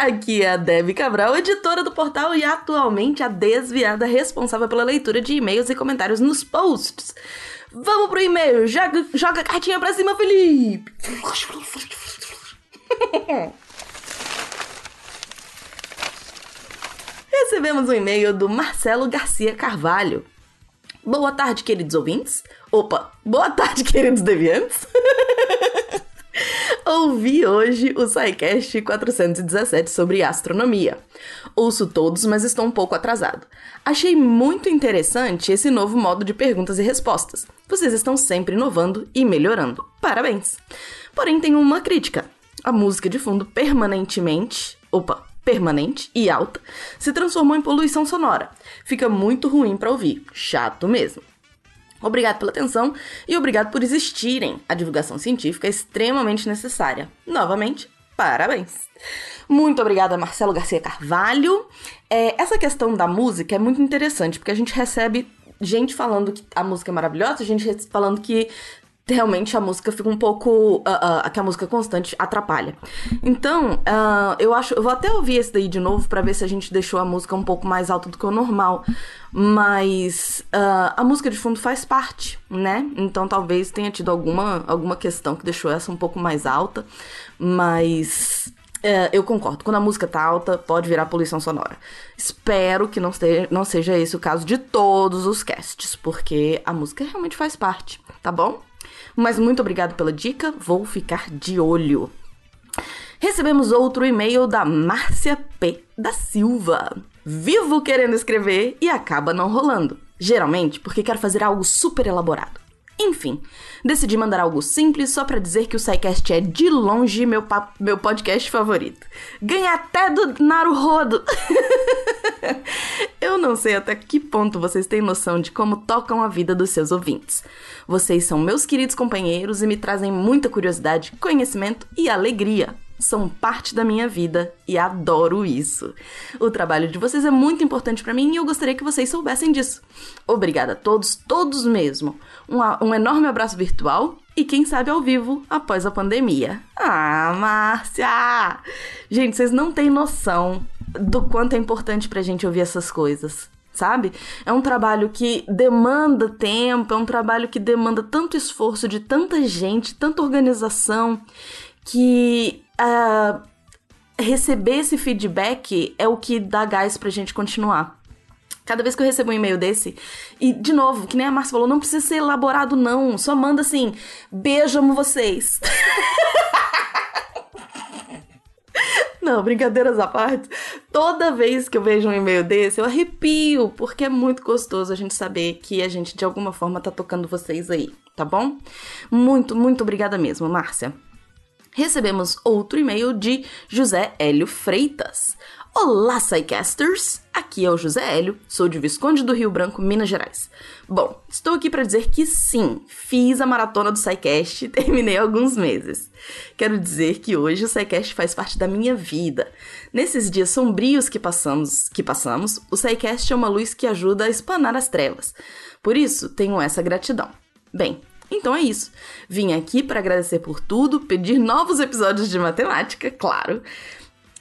Aqui é a Debbie Cabral, editora do portal e atualmente a desviada responsável pela leitura de e-mails e comentários nos posts. Vamos pro e-mail, joga, joga a cartinha pra cima, Felipe! Recebemos um e-mail do Marcelo Garcia Carvalho. Boa tarde, queridos ouvintes. Opa, boa tarde, queridos deviantes. Ouvi hoje o SciCast 417 sobre astronomia. Ouço todos, mas estou um pouco atrasado. Achei muito interessante esse novo modo de perguntas e respostas. Vocês estão sempre inovando e melhorando. Parabéns! Porém, tenho uma crítica. A música de fundo permanentemente. Opa, permanente e alta se transformou em poluição sonora. Fica muito ruim para ouvir. Chato mesmo. Obrigado pela atenção e obrigado por existirem. A divulgação científica é extremamente necessária. Novamente, parabéns! Muito obrigada, Marcelo Garcia Carvalho. É, essa questão da música é muito interessante, porque a gente recebe gente falando que a música é maravilhosa, gente falando que realmente a música fica um pouco. Uh, uh, que a música constante atrapalha. Então, uh, eu acho. Eu vou até ouvir esse daí de novo para ver se a gente deixou a música um pouco mais alta do que o normal. Mas a música de fundo faz parte, né? Então talvez tenha tido alguma, alguma questão que deixou essa um pouco mais alta. Mas. eu concordo. Quando a música tá alta, pode virar poluição sonora. Espero que não, esteja, não seja esse o caso de todos os casts, porque a música realmente faz parte, tá bom? Mas muito obrigado pela dica, vou ficar de olho. Recebemos outro e-mail da Márcia P. da Silva. Vivo querendo escrever e acaba não rolando. Geralmente porque quero fazer algo super elaborado. Enfim, decidi mandar algo simples só para dizer que o SciCast é de longe meu, meu podcast favorito. Ganha até do Naruhodo! Eu não sei até que ponto vocês têm noção de como tocam a vida dos seus ouvintes. Vocês são meus queridos companheiros e me trazem muita curiosidade, conhecimento e alegria são parte da minha vida e adoro isso. O trabalho de vocês é muito importante para mim e eu gostaria que vocês soubessem disso. Obrigada a todos, todos mesmo. Um, um enorme abraço virtual e quem sabe ao vivo após a pandemia. Ah, Márcia! Gente, vocês não têm noção do quanto é importante pra gente ouvir essas coisas sabe? É um trabalho que demanda tempo, é um trabalho que demanda tanto esforço de tanta gente, tanta organização, que uh, receber esse feedback é o que dá gás pra gente continuar. Cada vez que eu recebo um e-mail desse, e de novo, que nem a Márcia falou, não precisa ser elaborado, não. Só manda assim: beijo, amo vocês. Não, brincadeiras à parte. Toda vez que eu vejo um e-mail desse, eu arrepio, porque é muito gostoso a gente saber que a gente de alguma forma tá tocando vocês aí, tá bom? Muito, muito obrigada mesmo, Márcia recebemos outro e-mail de José Hélio Freitas. Olá, Psycasters! Aqui é o José Hélio, sou de Visconde do Rio Branco, Minas Gerais. Bom, estou aqui para dizer que sim, fiz a maratona do SciCast e terminei alguns meses. Quero dizer que hoje o SciCast faz parte da minha vida. Nesses dias sombrios que passamos, que passamos, o SciCast é uma luz que ajuda a espanar as trevas. Por isso, tenho essa gratidão. Bem, então é isso. Vim aqui para agradecer por tudo, pedir novos episódios de matemática, claro.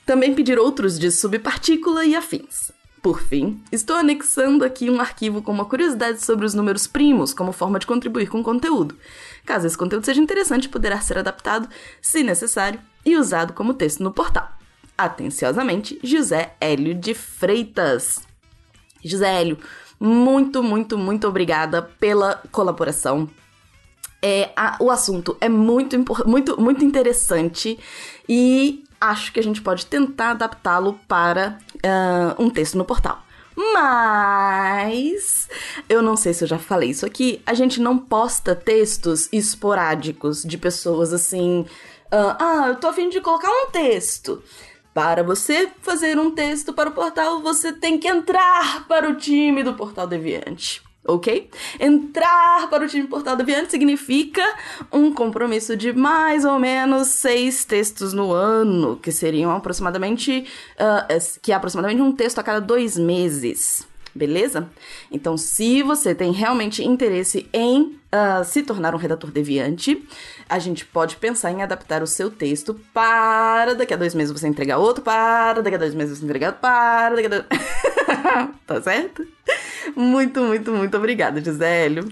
Também pedir outros de subpartícula e afins. Por fim, estou anexando aqui um arquivo com uma curiosidade sobre os números primos como forma de contribuir com o conteúdo. Caso esse conteúdo seja interessante, poderá ser adaptado, se necessário, e usado como texto no portal. Atenciosamente, José Hélio de Freitas. José Hélio, muito, muito, muito obrigada pela colaboração, é, a, o assunto é muito, muito, muito interessante e acho que a gente pode tentar adaptá-lo para uh, um texto no portal. Mas eu não sei se eu já falei isso aqui. A gente não posta textos esporádicos de pessoas assim. Uh, ah, eu tô afim de colocar um texto. Para você fazer um texto para o portal, você tem que entrar para o time do Portal Deviante. Ok? Entrar para o time Portal Deviante significa um compromisso de mais ou menos seis textos no ano, que seriam aproximadamente. Uh, que é aproximadamente um texto a cada dois meses. Beleza? Então, se você tem realmente interesse em uh, se tornar um redator deviante, a gente pode pensar em adaptar o seu texto para daqui a dois meses você entregar outro, para daqui a dois meses você entregar outro, para daqui a dois... tá certo? Muito, muito, muito obrigada, Gisélio.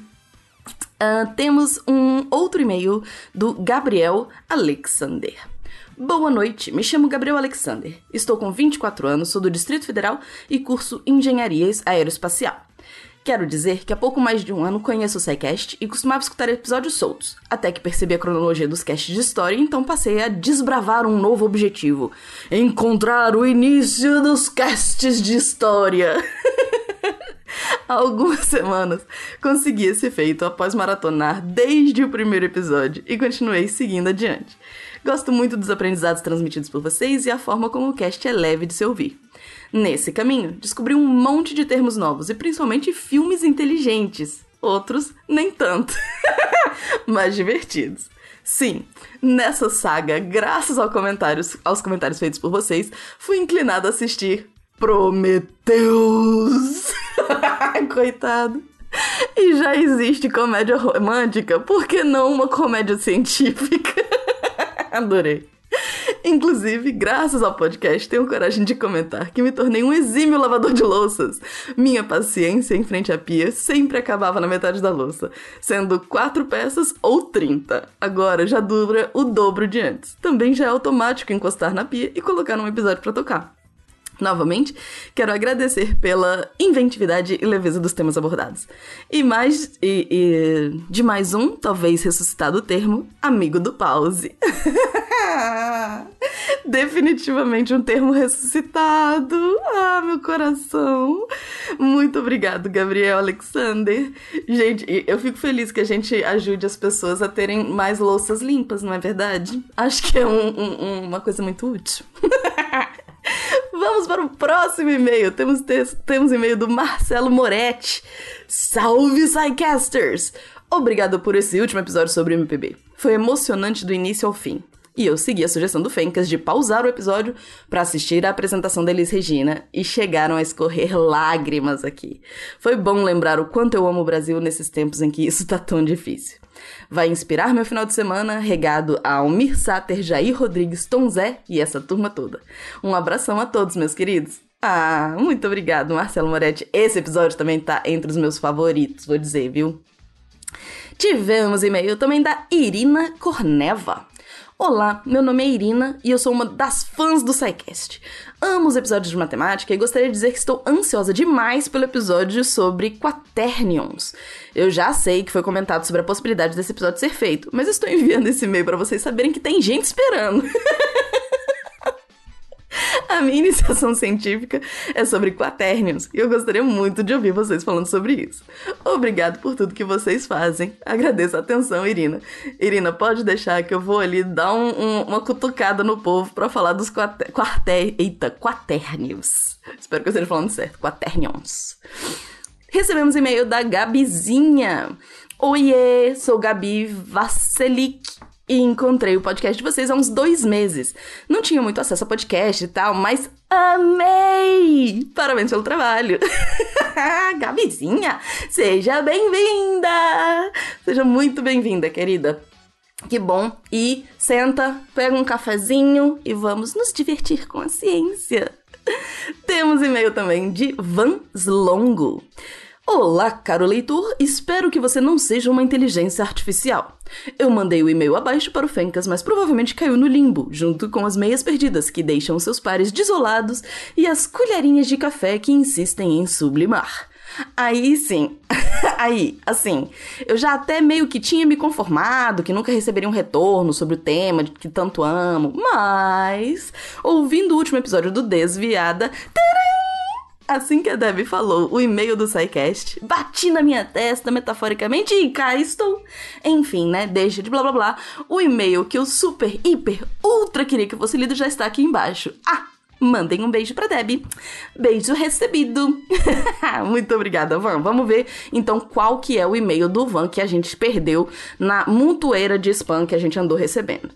Uh, temos um outro e-mail do Gabriel Alexander. Boa noite, me chamo Gabriel Alexander. Estou com 24 anos, sou do Distrito Federal e curso Engenharia Aeroespacial. Quero dizer que há pouco mais de um ano conheço o SciCast e costumava escutar episódios soltos, até que percebi a cronologia dos casts de história então passei a desbravar um novo objetivo: encontrar o início dos casts de história. Algumas semanas consegui esse feito após maratonar desde o primeiro episódio e continuei seguindo adiante. Gosto muito dos aprendizados transmitidos por vocês e a forma como o cast é leve de se ouvir. Nesse caminho, descobri um monte de termos novos e principalmente filmes inteligentes. Outros, nem tanto. Mas divertidos. Sim, nessa saga, graças ao comentários, aos comentários feitos por vocês, fui inclinado a assistir Prometeus. Coitado. E já existe comédia romântica, por que não uma comédia científica? Adorei. Inclusive, graças ao podcast, tenho coragem de comentar que me tornei um exímio lavador de louças. Minha paciência em frente à pia sempre acabava na metade da louça, sendo quatro peças ou trinta. Agora já dura o dobro de antes. Também já é automático encostar na pia e colocar um episódio para tocar. Novamente, quero agradecer pela inventividade e leveza dos temas abordados. E mais e, e de mais um, talvez ressuscitado o termo, amigo do pause. Definitivamente um termo ressuscitado. Ah, meu coração. Muito obrigado, Gabriel Alexander. Gente, eu fico feliz que a gente ajude as pessoas a terem mais louças limpas, não é verdade? Acho que é um, um, uma coisa muito útil. Vamos para o próximo e-mail. Temos, temos e-mail do Marcelo Moretti. Salve, Psycasters! Obrigado por esse último episódio sobre MPB. Foi emocionante do início ao fim. E eu segui a sugestão do Fencas de pausar o episódio para assistir a apresentação da Elis Regina e chegaram a escorrer lágrimas aqui. Foi bom lembrar o quanto eu amo o Brasil nesses tempos em que isso tá tão difícil. Vai inspirar meu final de semana regado a Almir Sater, Jair Rodrigues, Tom Zé e essa turma toda. Um abração a todos, meus queridos. Ah, muito obrigado, Marcelo Moretti. Esse episódio também tá entre os meus favoritos, vou dizer, viu? Tivemos e-mail também da Irina Corneva. Olá, meu nome é Irina e eu sou uma das fãs do SciCast. Amo os episódios de matemática e gostaria de dizer que estou ansiosa demais pelo episódio sobre quaternions. Eu já sei que foi comentado sobre a possibilidade desse episódio ser feito, mas estou enviando esse e-mail para vocês saberem que tem gente esperando. A minha iniciação científica é sobre quaternions e eu gostaria muito de ouvir vocês falando sobre isso. Obrigado por tudo que vocês fazem. Agradeço a atenção, Irina. Irina, pode deixar que eu vou ali dar um, um, uma cutucada no povo para falar dos quater... Eita, quaternions. Espero que eu esteja falando certo. Quaternions. Recebemos e-mail da Gabizinha. Oiê, sou Gabi Vasselik e encontrei o podcast de vocês há uns dois meses. Não tinha muito acesso a podcast e tal, mas amei! Parabéns pelo trabalho! Gabizinha, seja bem-vinda! Seja muito bem-vinda, querida. Que bom. E senta, pega um cafezinho e vamos nos divertir com a ciência. Temos e-mail também de Van Slongo. Olá, caro leitor, espero que você não seja uma inteligência artificial. Eu mandei o e-mail abaixo para o Fencas, mas provavelmente caiu no limbo, junto com as meias perdidas que deixam seus pares desolados e as colherinhas de café que insistem em sublimar. Aí sim, aí, assim, eu já até meio que tinha me conformado que nunca receberia um retorno sobre o tema que tanto amo, mas, ouvindo o último episódio do Desviada, tcharam, Assim que a Debbie falou o e-mail do SciCast, bati na minha testa metaforicamente e cá estou. Enfim, né? Deixa de blá blá blá. O e-mail que eu super, hiper, ultra queria que fosse lido já está aqui embaixo. Ah! mandem um beijo pra Deb. Beijo recebido. Muito obrigada, Van. Vamos ver então qual que é o e-mail do Van que a gente perdeu na montoeira de spam que a gente andou recebendo.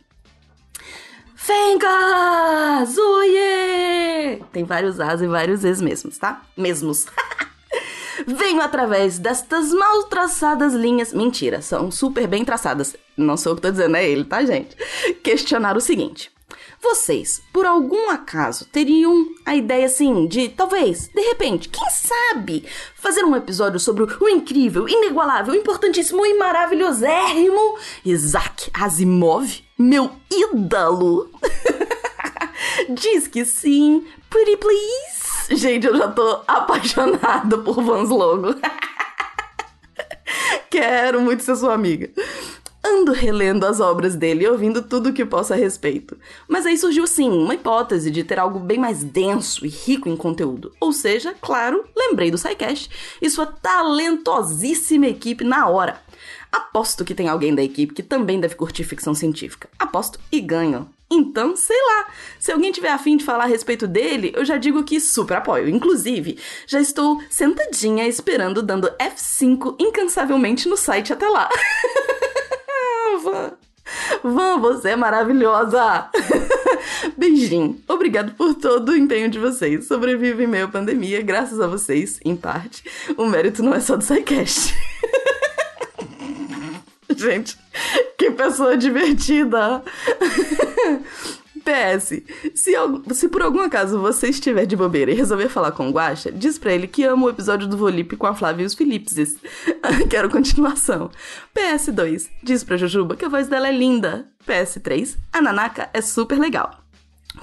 Fengas! Oiê! Tem vários As e vários Es mesmos, tá? Mesmos. Venho através destas mal traçadas linhas. Mentira, são super bem traçadas. Não sou eu que tô dizendo, é ele, tá, gente? Questionar o seguinte. Vocês, por algum acaso, teriam a ideia assim de, talvez, de repente, quem sabe, fazer um episódio sobre o incrível, inigualável, importantíssimo e maravilhosérrimo Isaac Asimov, meu ídolo? Diz que sim, pretty please. Gente, eu já tô apaixonada por Vans Logo. Quero muito ser sua amiga. Ando relendo as obras dele e ouvindo tudo o que posso a respeito. Mas aí surgiu sim uma hipótese de ter algo bem mais denso e rico em conteúdo. Ou seja, claro, lembrei do SciCast e sua talentosíssima equipe na hora. Aposto que tem alguém da equipe que também deve curtir ficção científica. Aposto e ganho. Então, sei lá. Se alguém tiver afim de falar a respeito dele, eu já digo que super apoio. Inclusive, já estou sentadinha esperando, dando F5 incansavelmente no site até lá. Van. Van, você é maravilhosa! Beijinho. Obrigado por todo o empenho de vocês. Sobrevivo em meio à pandemia, graças a vocês, em parte. O mérito não é só do SciCast. Gente, que pessoa divertida! PS, se, se, por algum acaso você estiver de bobeira e resolver falar com o Guaxa, diz pra ele que ama o episódio do Volipe com a Flávia e os Philipses. Quero continuação. PS2, diz pra Jujuba que a voz dela é linda. PS3, a Nanaka é super legal.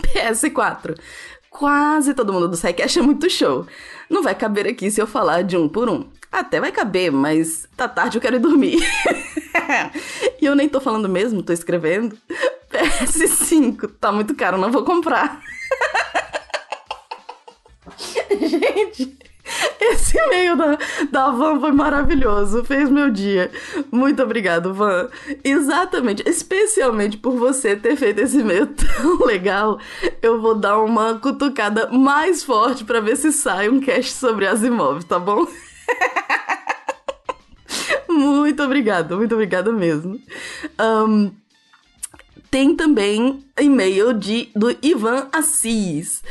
PS4, quase todo mundo do SciCast é muito show. Não vai caber aqui se eu falar de um por um. Até vai caber, mas tá tarde eu quero ir dormir. e eu nem tô falando mesmo, tô escrevendo. PS5, tá muito caro, não vou comprar. Gente, esse e-mail da, da Van foi maravilhoso, fez meu dia. Muito obrigado, Van. Exatamente, especialmente por você ter feito esse e-mail tão legal, eu vou dar uma cutucada mais forte para ver se sai um cast sobre Asimov, tá bom? Muito obrigada, muito obrigada mesmo. Um, tem também e-mail de, do Ivan Assis.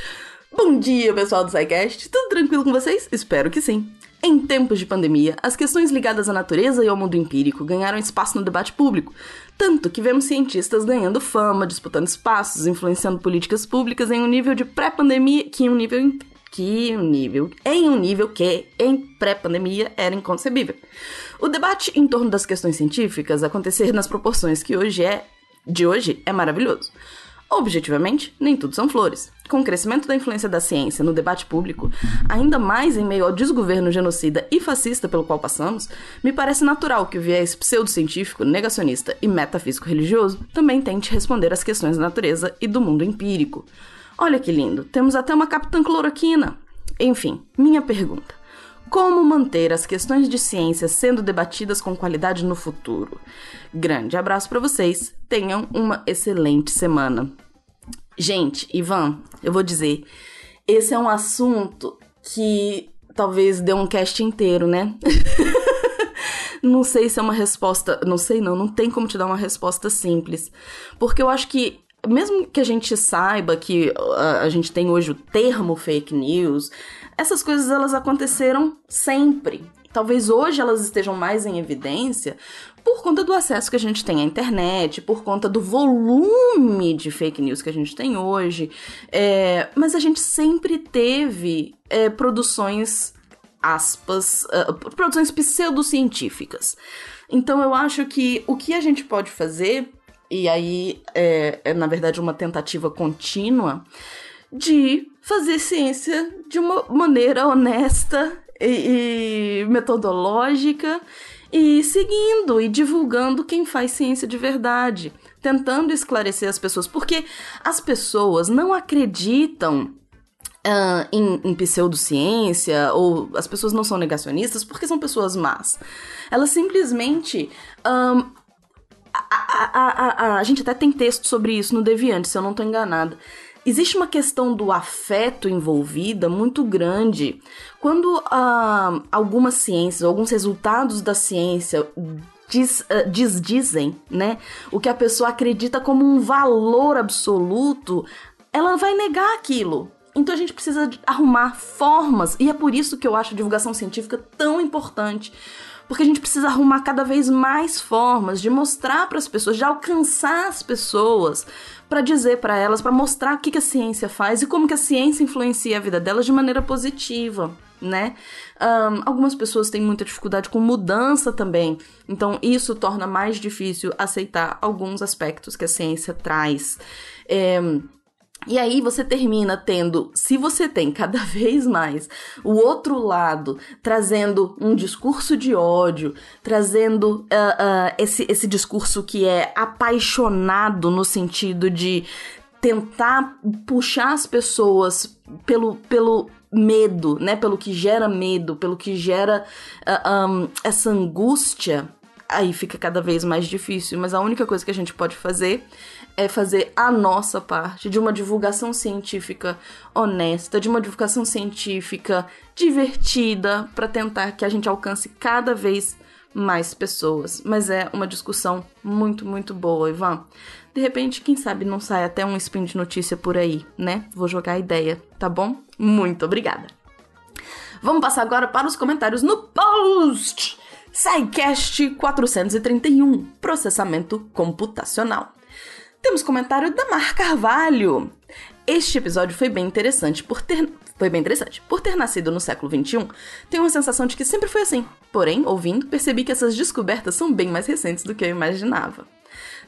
Bom dia, pessoal do SciCast. Tudo tranquilo com vocês? Espero que sim. Em tempos de pandemia, as questões ligadas à natureza e ao mundo empírico ganharam espaço no debate público, tanto que vemos cientistas ganhando fama, disputando espaços, influenciando políticas públicas em um nível de pré-pandemia que um nível que um nível em um nível que em pré-pandemia era inconcebível. O debate em torno das questões científicas acontecer nas proporções que hoje é de hoje é maravilhoso. Objetivamente, nem tudo são flores. Com o crescimento da influência da ciência no debate público, ainda mais em meio ao desgoverno genocida e fascista pelo qual passamos, me parece natural que o viés pseudocientífico, negacionista e metafísico religioso também tente responder às questões da natureza e do mundo empírico. Olha que lindo, temos até uma capitã cloroquina. Enfim, minha pergunta. Como manter as questões de ciência sendo debatidas com qualidade no futuro? Grande abraço para vocês. Tenham uma excelente semana. Gente, Ivan, eu vou dizer, esse é um assunto que talvez dê um cast inteiro, né? não sei se é uma resposta, não sei não, não tem como te dar uma resposta simples, porque eu acho que mesmo que a gente saiba que a, a gente tem hoje o termo fake news, essas coisas elas aconteceram sempre. Talvez hoje elas estejam mais em evidência por conta do acesso que a gente tem à internet, por conta do volume de fake news que a gente tem hoje. É, mas a gente sempre teve é, produções, aspas, uh, produções pseudocientíficas. Então eu acho que o que a gente pode fazer, e aí é, é na verdade uma tentativa contínua, de fazer ciência de uma maneira honesta e, e metodológica e seguindo e divulgando quem faz ciência de verdade, tentando esclarecer as pessoas, porque as pessoas não acreditam Uh, em, em, pseudociência, ou as pessoas não são negacionistas porque são pessoas más. Elas simplesmente. Um, a, a, a, a, gente até tem texto sobre isso no Deviante, se eu não estou enganada existe uma questão do afeto envolvida muito grande. Quando uh, algumas ciências, alguns resultados da ciência diz, uh, diz, dizem, né, o que a pessoa acredita como um valor absoluto, ela vai negar aquilo. Então a gente precisa arrumar formas, e é por isso que eu acho a divulgação científica tão importante. Porque a gente precisa arrumar cada vez mais formas de mostrar para as pessoas, de alcançar as pessoas, para dizer para elas, para mostrar o que, que a ciência faz e como que a ciência influencia a vida delas de maneira positiva né? Um, algumas pessoas têm muita dificuldade com mudança também, então isso torna mais difícil aceitar alguns aspectos que a ciência traz. É, e aí você termina tendo, se você tem cada vez mais o outro lado trazendo um discurso de ódio, trazendo uh, uh, esse, esse discurso que é apaixonado no sentido de tentar puxar as pessoas pelo, pelo medo, né? Pelo que gera medo, pelo que gera uh, ah, um, essa angústia, aí fica cada vez mais difícil. Mas a única coisa que a gente pode fazer é fazer a nossa parte de uma divulgação científica honesta, de uma divulgação científica divertida, para tentar que a gente alcance cada vez mais pessoas. Mas é uma discussão muito, muito boa, Ivan. De repente, quem sabe não sai até um spin de notícia por aí, né? Vou jogar a ideia, tá bom? Muito obrigada. Vamos passar agora para os comentários no post! SciCast 431 Processamento Computacional. Temos comentário da Mar Carvalho. Este episódio foi bem interessante por ter foi bem interessante. Por ter nascido no século XXI, tenho uma sensação de que sempre foi assim. Porém, ouvindo, percebi que essas descobertas são bem mais recentes do que eu imaginava.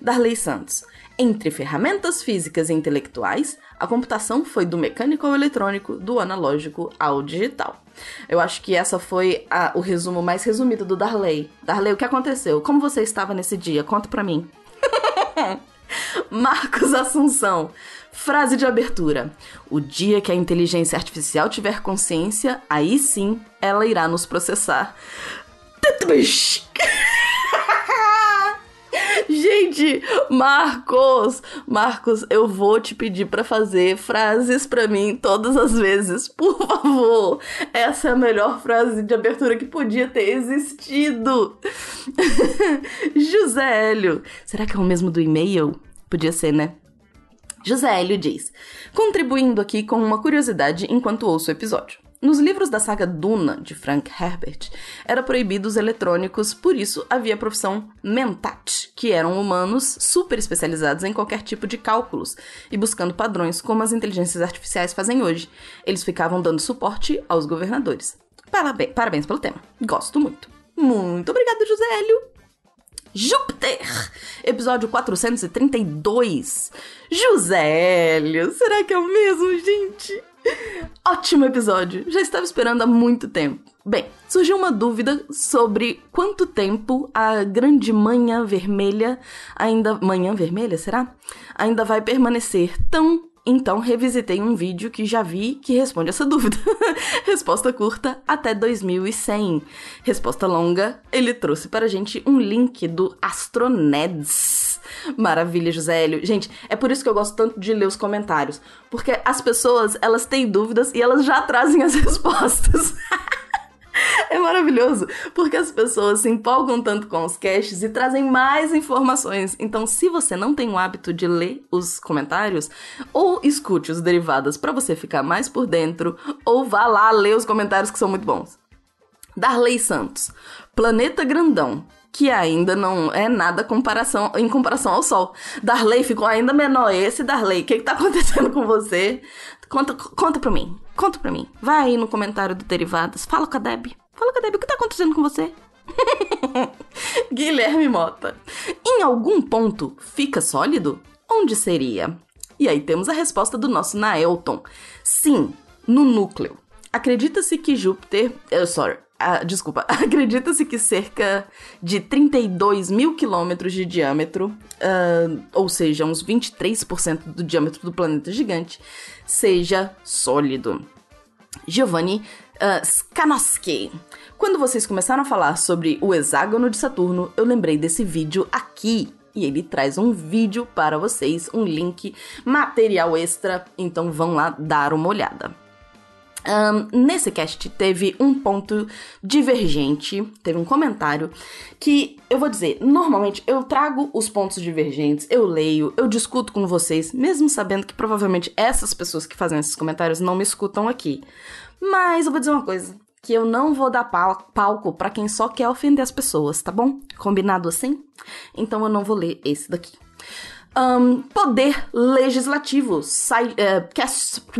Darley Santos. Entre ferramentas físicas e intelectuais, a computação foi do mecânico ao eletrônico, do analógico ao digital. Eu acho que essa foi a, o resumo mais resumido do Darley. Darley, o que aconteceu? Como você estava nesse dia? Conta pra mim. Marcos Assunção. Frase de abertura: O dia que a inteligência artificial tiver consciência, aí sim ela irá nos processar. Gente, Marcos, Marcos, eu vou te pedir para fazer frases para mim todas as vezes, por favor. Essa é a melhor frase de abertura que podia ter existido. José será que é o mesmo do e-mail? Podia ser, né? José diz: contribuindo aqui com uma curiosidade enquanto ouço o episódio. Nos livros da saga Duna, de Frank Herbert, eram proibidos eletrônicos, por isso havia a profissão mentat, que eram humanos super especializados em qualquer tipo de cálculos e buscando padrões como as inteligências artificiais fazem hoje. Eles ficavam dando suporte aos governadores. Parabéns, parabéns pelo tema. Gosto muito. Muito obrigada, José Hélio. Júpiter! Episódio 432. José Hélio, será que é o mesmo, gente? Ótimo episódio! Já estava esperando há muito tempo. Bem, surgiu uma dúvida sobre quanto tempo a grande manhã vermelha ainda. Manhã vermelha, será? Ainda vai permanecer tão então revisitei um vídeo que já vi que responde essa dúvida. Resposta curta até 2100. Resposta longa, ele trouxe para a gente um link do Astroneds. Maravilha, Josélio. Gente, é por isso que eu gosto tanto de ler os comentários, porque as pessoas, elas têm dúvidas e elas já trazem as respostas. É maravilhoso, porque as pessoas se empolgam tanto com os casts e trazem mais informações. Então, se você não tem o hábito de ler os comentários, ou escute os derivados para você ficar mais por dentro, ou vá lá ler os comentários que são muito bons. Darley Santos. Planeta Grandão que ainda não é nada comparação, em comparação ao Sol. Darley ficou ainda menor. Esse Darley, o que, que tá acontecendo com você? Conta, conta pra mim. Conta pra mim. Vai aí no comentário do Derivadas. Fala com a Deb. Fala com a Deb. O que tá acontecendo com você? Guilherme Mota. Em algum ponto fica sólido? Onde seria? E aí temos a resposta do nosso Naelton. Sim, no núcleo. Acredita-se que Júpiter. Uh, sorry. Uh, desculpa. Acredita-se que cerca de 32 mil quilômetros de diâmetro, uh, ou seja, uns 23% do diâmetro do planeta gigante, seja sólido. Giovanni uh, Skanoski. Quando vocês começaram a falar sobre o hexágono de Saturno, eu lembrei desse vídeo aqui e ele traz um vídeo para vocês, um link, material extra, então vão lá dar uma olhada. Um, nesse cast teve um ponto divergente, teve um comentário que eu vou dizer, normalmente eu trago os pontos divergentes, eu leio, eu discuto com vocês, mesmo sabendo que provavelmente essas pessoas que fazem esses comentários não me escutam aqui. Mas eu vou dizer uma coisa, que eu não vou dar palco para quem só quer ofender as pessoas, tá bom? Combinado assim? Então eu não vou ler esse daqui. Um, poder legislativo. Sai, uh, cast...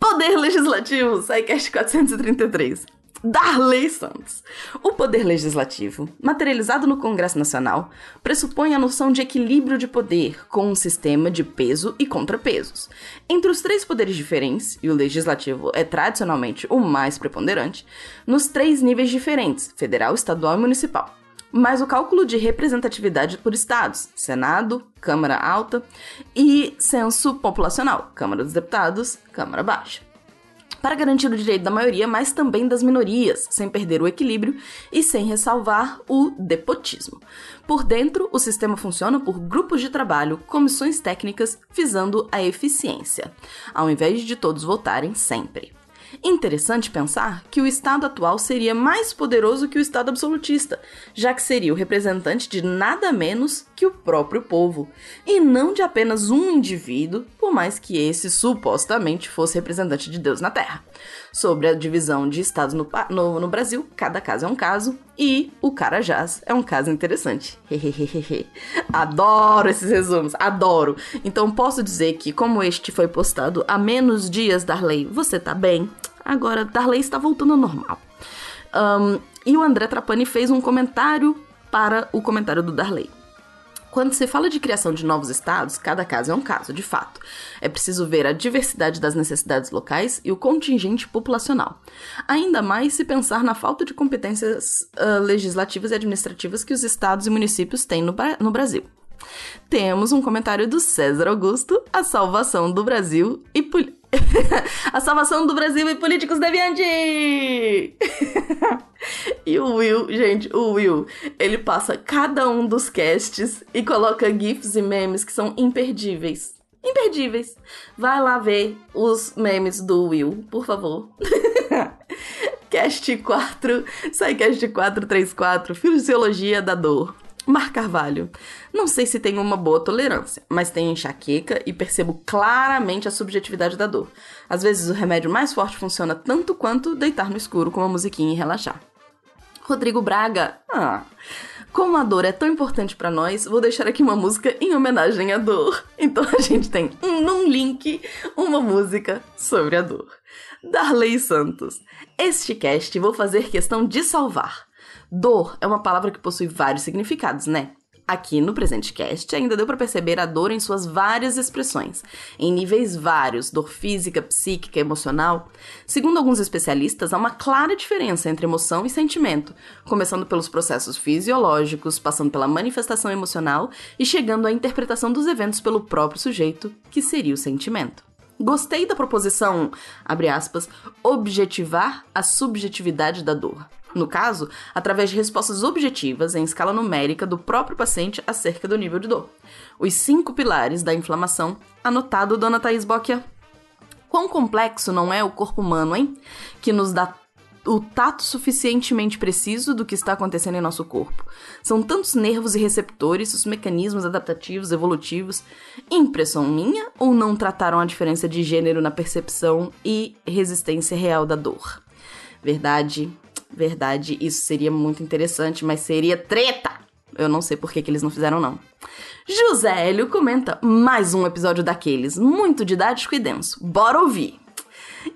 poder legislativo. SciCast 433. Darley Santos. O poder legislativo, materializado no Congresso Nacional, pressupõe a noção de equilíbrio de poder com um sistema de peso e contrapesos. Entre os três poderes diferentes, e o legislativo é tradicionalmente o mais preponderante, nos três níveis diferentes: federal, estadual e municipal. Mas o cálculo de representatividade por estados, Senado, Câmara Alta e censo populacional, Câmara dos Deputados, Câmara Baixa para garantir o direito da maioria, mas também das minorias, sem perder o equilíbrio e sem ressalvar o depotismo. Por dentro, o sistema funciona por grupos de trabalho, comissões técnicas, visando a eficiência, ao invés de todos votarem sempre. Interessante pensar que o Estado atual seria mais poderoso que o Estado absolutista, já que seria o representante de nada menos que o próprio povo, e não de apenas um indivíduo, por mais que esse supostamente fosse representante de Deus na Terra. Sobre a divisão de estados no, no, no Brasil, cada caso é um caso, e o Carajás é um caso interessante. adoro esses resumos, adoro. Então posso dizer que, como este foi postado há menos dias, Darley, você tá bem? Agora, Darley está voltando ao normal. Um, e o André Trapani fez um comentário para o comentário do Darley. Quando se fala de criação de novos estados, cada caso é um caso, de fato. É preciso ver a diversidade das necessidades locais e o contingente populacional. Ainda mais se pensar na falta de competências uh, legislativas e administrativas que os estados e municípios têm no, no Brasil. Temos um comentário do César Augusto, a salvação do Brasil e a salvação do Brasil e políticos deviantes! e o Will, gente, o Will, ele passa cada um dos casts e coloca GIFs e memes que são imperdíveis. Imperdíveis. Vai lá ver os memes do Will, por favor. Cast 4, sai Cast 434, Fisiologia da Dor. Mar Carvalho. Não sei se tenho uma boa tolerância, mas tenho enxaqueca e percebo claramente a subjetividade da dor. Às vezes o remédio mais forte funciona tanto quanto deitar no escuro com uma musiquinha e relaxar. Rodrigo Braga. Ah. Como a dor é tão importante para nós, vou deixar aqui uma música em homenagem à dor. Então a gente tem um, num link uma música sobre a dor. Darley Santos. Este cast vou fazer questão de salvar. Dor é uma palavra que possui vários significados, né? Aqui no presente cast ainda deu para perceber a dor em suas várias expressões, em níveis vários, dor física, psíquica, emocional. Segundo alguns especialistas, há uma clara diferença entre emoção e sentimento, começando pelos processos fisiológicos, passando pela manifestação emocional e chegando à interpretação dos eventos pelo próprio sujeito, que seria o sentimento. Gostei da proposição, abre aspas, objetivar a subjetividade da dor. No caso, através de respostas objetivas em escala numérica do próprio paciente acerca do nível de dor. Os cinco pilares da inflamação, anotado, dona Thaís Bocchia. Quão complexo não é o corpo humano, hein? Que nos dá o tato suficientemente preciso do que está acontecendo em nosso corpo. São tantos nervos e receptores, os mecanismos adaptativos, evolutivos. Impressão minha ou não trataram a diferença de gênero na percepção e resistência real da dor? Verdade, verdade, isso seria muito interessante, mas seria treta! Eu não sei por que, que eles não fizeram, não. José Hélio comenta mais um episódio daqueles, muito didático e denso. Bora ouvir!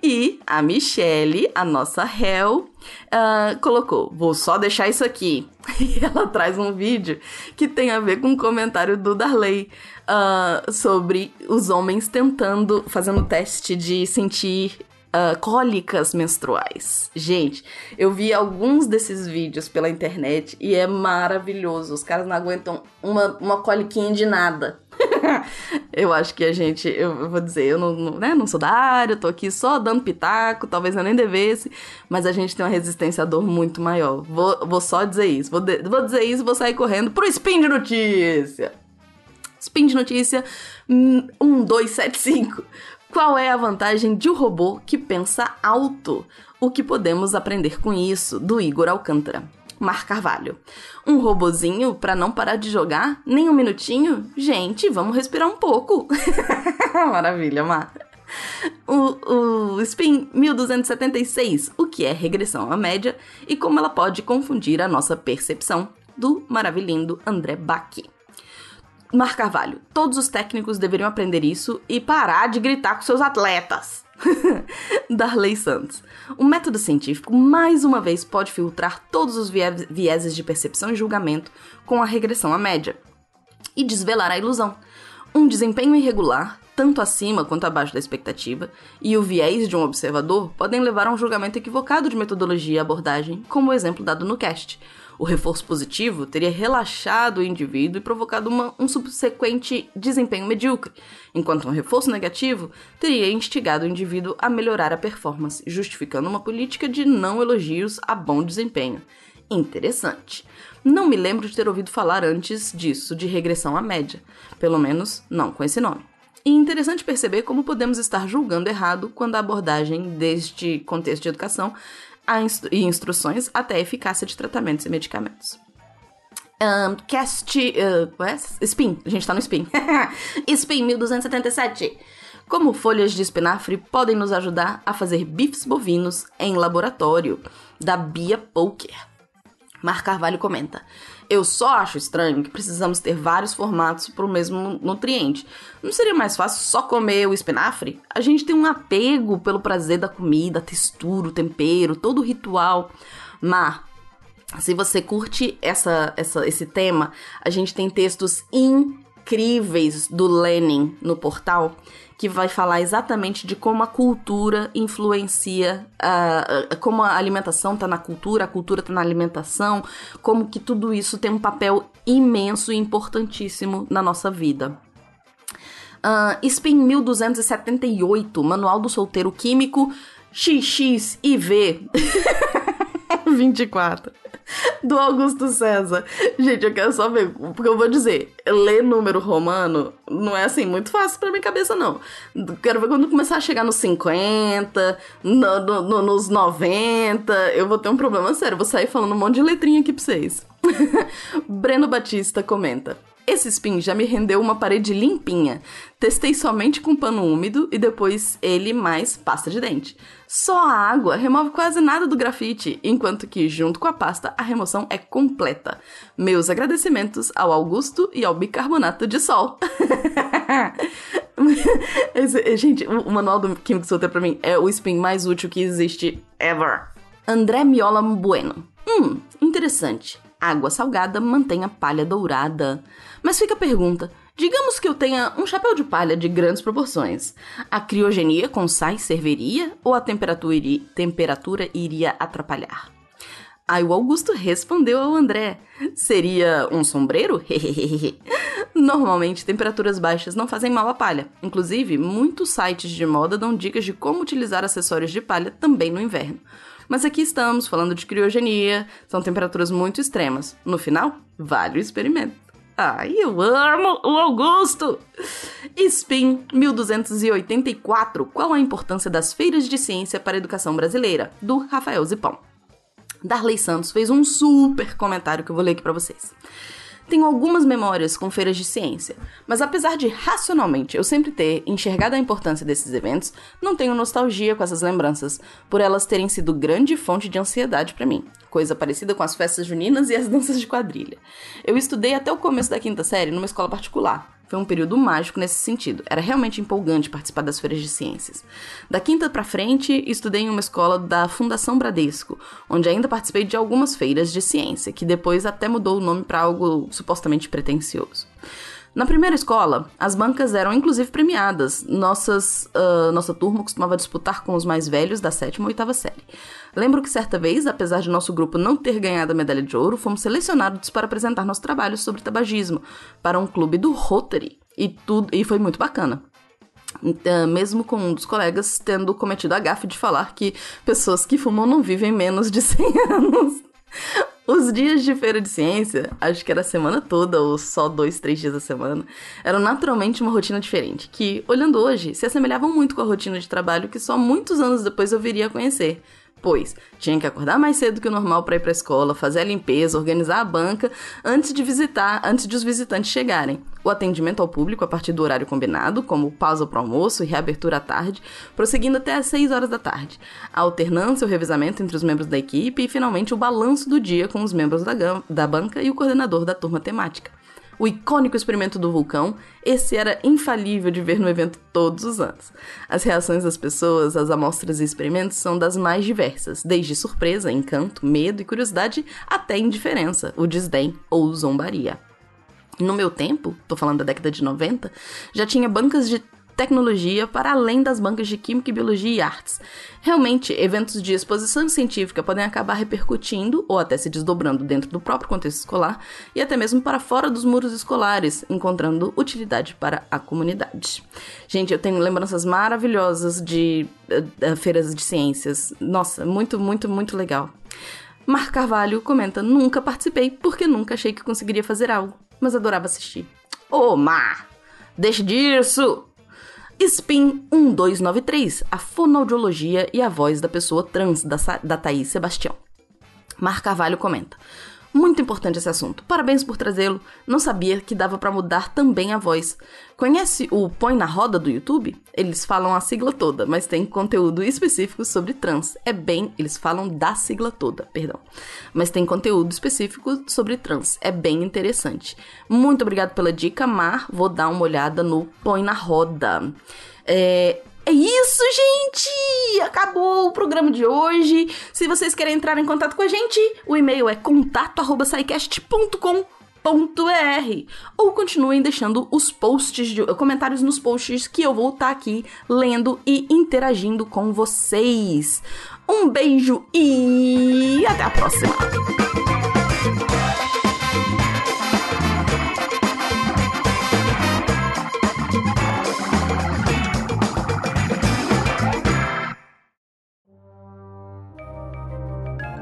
E a Michelle, a nossa réu, uh, colocou: Vou só deixar isso aqui. E ela traz um vídeo que tem a ver com um comentário do Darley uh, sobre os homens tentando, fazendo teste de sentir uh, cólicas menstruais. Gente, eu vi alguns desses vídeos pela internet e é maravilhoso. Os caras não aguentam uma, uma coliquinha de nada. eu acho que a gente, eu vou dizer, eu não, não, né, não sou da área, eu tô aqui só dando pitaco, talvez eu nem devesse, mas a gente tem uma resistência à dor muito maior. Vou, vou só dizer isso, vou, de, vou dizer isso e vou sair correndo pro Spin de Notícia. Spin de Notícia 1275. Qual é a vantagem de um robô que pensa alto? O que podemos aprender com isso? Do Igor Alcântara. Mar Carvalho. Um robozinho para não parar de jogar? Nem um minutinho? Gente, vamos respirar um pouco. Maravilha, Mar. O, o Spin 1276, o que é regressão à média e como ela pode confundir a nossa percepção, do maravilhindo André Bach. Mar Carvalho, todos os técnicos deveriam aprender isso e parar de gritar com seus atletas. Darley Santos. O método científico, mais uma vez, pode filtrar todos os vieses de percepção e julgamento com a regressão à média e desvelar a ilusão. Um desempenho irregular, tanto acima quanto abaixo da expectativa, e o viés de um observador podem levar a um julgamento equivocado de metodologia e abordagem, como o exemplo dado no cast. O reforço positivo teria relaxado o indivíduo e provocado uma, um subsequente desempenho medíocre, enquanto um reforço negativo teria instigado o indivíduo a melhorar a performance, justificando uma política de não elogios a bom desempenho. Interessante. Não me lembro de ter ouvido falar antes disso, de regressão à média. Pelo menos, não com esse nome. E interessante perceber como podemos estar julgando errado quando a abordagem deste contexto de educação e instruções até a eficácia de tratamentos e medicamentos. Um, cast. Uh? Spin, a gente tá no Spin. Spin 1277. Como folhas de espinafre podem nos ajudar a fazer bifes bovinos em laboratório, da Bia Poker. Mar Carvalho comenta: Eu só acho estranho que precisamos ter vários formatos para o mesmo nutriente. Não seria mais fácil só comer o espinafre? A gente tem um apego pelo prazer da comida, a textura, o tempero, todo o ritual. Mar, se você curte essa, essa, esse tema, a gente tem textos incríveis do Lenin no portal que vai falar exatamente de como a cultura influencia, uh, como a alimentação está na cultura, a cultura está na alimentação, como que tudo isso tem um papel imenso e importantíssimo na nossa vida. Uh, SPIN 1278, Manual do Solteiro Químico XXIV 24. do Augusto César. Gente, eu quero só ver, porque eu vou dizer, ler número romano não é assim muito fácil pra minha cabeça, não. Quero ver quando começar a chegar nos 50, no, no, no, nos 90, eu vou ter um problema sério. vou sair falando um monte de letrinha aqui pra vocês. Breno Batista comenta. Esse spin já me rendeu uma parede limpinha. Testei somente com pano úmido e depois ele mais pasta de dente. Só a água remove quase nada do grafite, enquanto que, junto com a pasta, a remoção é completa. Meus agradecimentos ao Augusto e ao bicarbonato de sol. Esse, gente, o, manual do Químico Solteiro pra mim é o spin mais útil que existe ever. André Miola Bueno. Hum, interessante. Água salgada mantém a palha dourada. Mas fica a pergunta: digamos que eu tenha um chapéu de palha de grandes proporções. A criogenia com sais serviria ou a temperatura, iria, temperatura iria atrapalhar? Aí o Augusto respondeu ao André: Seria um sombreiro? Normalmente, temperaturas baixas não fazem mal à palha. Inclusive, muitos sites de moda dão dicas de como utilizar acessórios de palha também no inverno. Mas aqui estamos falando de criogenia, são temperaturas muito extremas. No final, vale o experimento. Ai, eu amo o Augusto! Spin 1284. Qual a importância das feiras de ciência para a educação brasileira? Do Rafael Zipão. Darley Santos fez um super comentário que eu vou ler aqui para vocês. Tenho algumas memórias com feiras de ciência, mas apesar de racionalmente eu sempre ter enxergado a importância desses eventos, não tenho nostalgia com essas lembranças, por elas terem sido grande fonte de ansiedade para mim, coisa parecida com as festas juninas e as danças de quadrilha. Eu estudei até o começo da quinta série numa escola particular, foi um período mágico nesse sentido. Era realmente empolgante participar das feiras de ciências. Da quinta para frente, estudei em uma escola da Fundação Bradesco, onde ainda participei de algumas feiras de ciência, que depois até mudou o nome para algo supostamente pretensioso. Na primeira escola, as bancas eram inclusive premiadas. Nossas, uh, nossa turma costumava disputar com os mais velhos da sétima ou oitava série. Lembro que certa vez, apesar de nosso grupo não ter ganhado a medalha de ouro, fomos selecionados para apresentar nosso trabalho sobre tabagismo para um clube do Rotary. E, tudo, e foi muito bacana. Uh, mesmo com um dos colegas tendo cometido a gafe de falar que pessoas que fumam não vivem menos de 100 anos. Os dias de feira de ciência, acho que era a semana toda ou só dois, três dias da semana, eram naturalmente uma rotina diferente, que, olhando hoje, se assemelhavam muito com a rotina de trabalho que só muitos anos depois eu viria a conhecer pois tinha que acordar mais cedo que o normal para ir para a escola, fazer a limpeza, organizar a banca antes de visitar, antes de os visitantes chegarem. O atendimento ao público a partir do horário combinado, como pausa para o almoço e reabertura à tarde, prosseguindo até às 6 horas da tarde. A alternância, o revezamento entre os membros da equipe e finalmente o balanço do dia com os membros da, da banca e o coordenador da turma temática o icônico experimento do vulcão, esse era infalível de ver no evento todos os anos. As reações das pessoas às amostras e experimentos são das mais diversas, desde surpresa, encanto, medo e curiosidade até indiferença, o desdém ou zombaria. No meu tempo, tô falando da década de 90, já tinha bancas de tecnologia para além das bancas de Química, Biologia e Artes. Realmente, eventos de exposição científica podem acabar repercutindo ou até se desdobrando dentro do próprio contexto escolar e até mesmo para fora dos muros escolares, encontrando utilidade para a comunidade. Gente, eu tenho lembranças maravilhosas de uh, feiras de ciências. Nossa, muito, muito, muito legal. Mar Carvalho comenta: Nunca participei porque nunca achei que conseguiria fazer algo, mas adorava assistir. Ô, oh, Mar! Deixe disso! Spin 1293, a fonoaudiologia e a voz da pessoa trans da, da Thaís Sebastião. Mar Carvalho comenta: muito importante esse assunto. Parabéns por trazê-lo. Não sabia que dava para mudar também a voz. Conhece o Põe na Roda do YouTube? Eles falam a sigla toda, mas tem conteúdo específico sobre trans. É bem, eles falam da sigla toda, perdão. Mas tem conteúdo específico sobre trans. É bem interessante. Muito obrigado pela dica, Mar. Vou dar uma olhada no Põe na Roda. É, isso, gente! Acabou o programa de hoje. Se vocês querem entrar em contato com a gente, o e-mail é contato@saicast.com ou continuem deixando os posts, de, comentários nos posts que eu vou estar tá aqui lendo e interagindo com vocês. Um beijo e até a próxima!